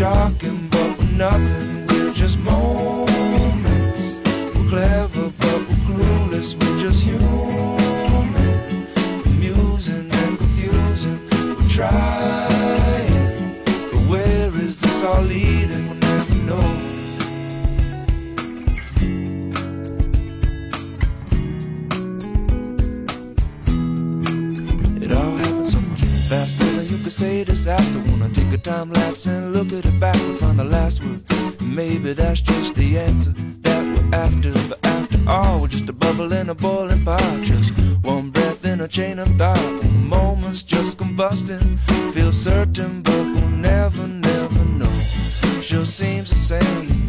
Shocking, but we're nothing, we're just moments. We're clever, but we're clueless, we're just human. Amusing and confusing, we're trying. But where is this all leading? Say disaster. Wanna take a time lapse and look at it back and find the last word. Maybe that's just the answer that we're after. But after all, we're just a bubble in a boiling pot. Just one breath in a chain of thought. Moments just combusting. Feel certain, but we'll never, never know. Sure seems the same.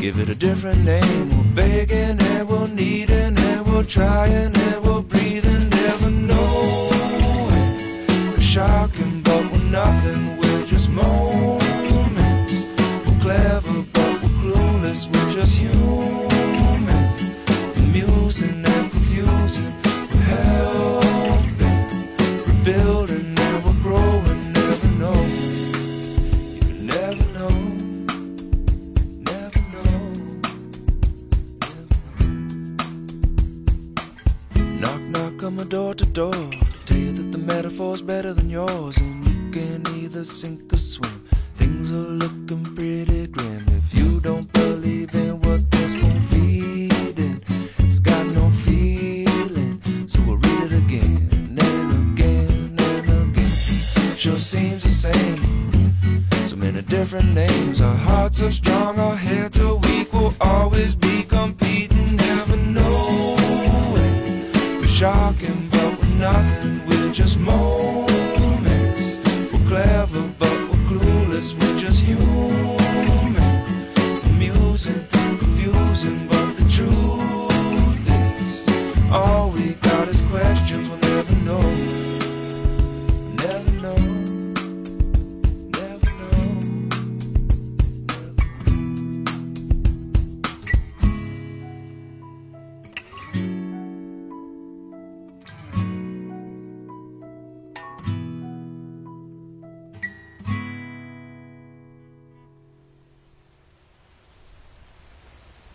Give it a different name. We're begging and we're needing and we're trying and we're Knock, knock on my door to door to tell you that the metaphor's better than yours, and you can either sink or swim. Things are looking pretty grim if you don't believe in what this spoon feeding. It's got no feeling, so we'll read it again and again and again. Sure seems the same. So many different names. Our hearts are strong, our heads are just moments. We're clever, but we're clueless. We're just human. Amusing, confusing, but the truth is, all we got is questions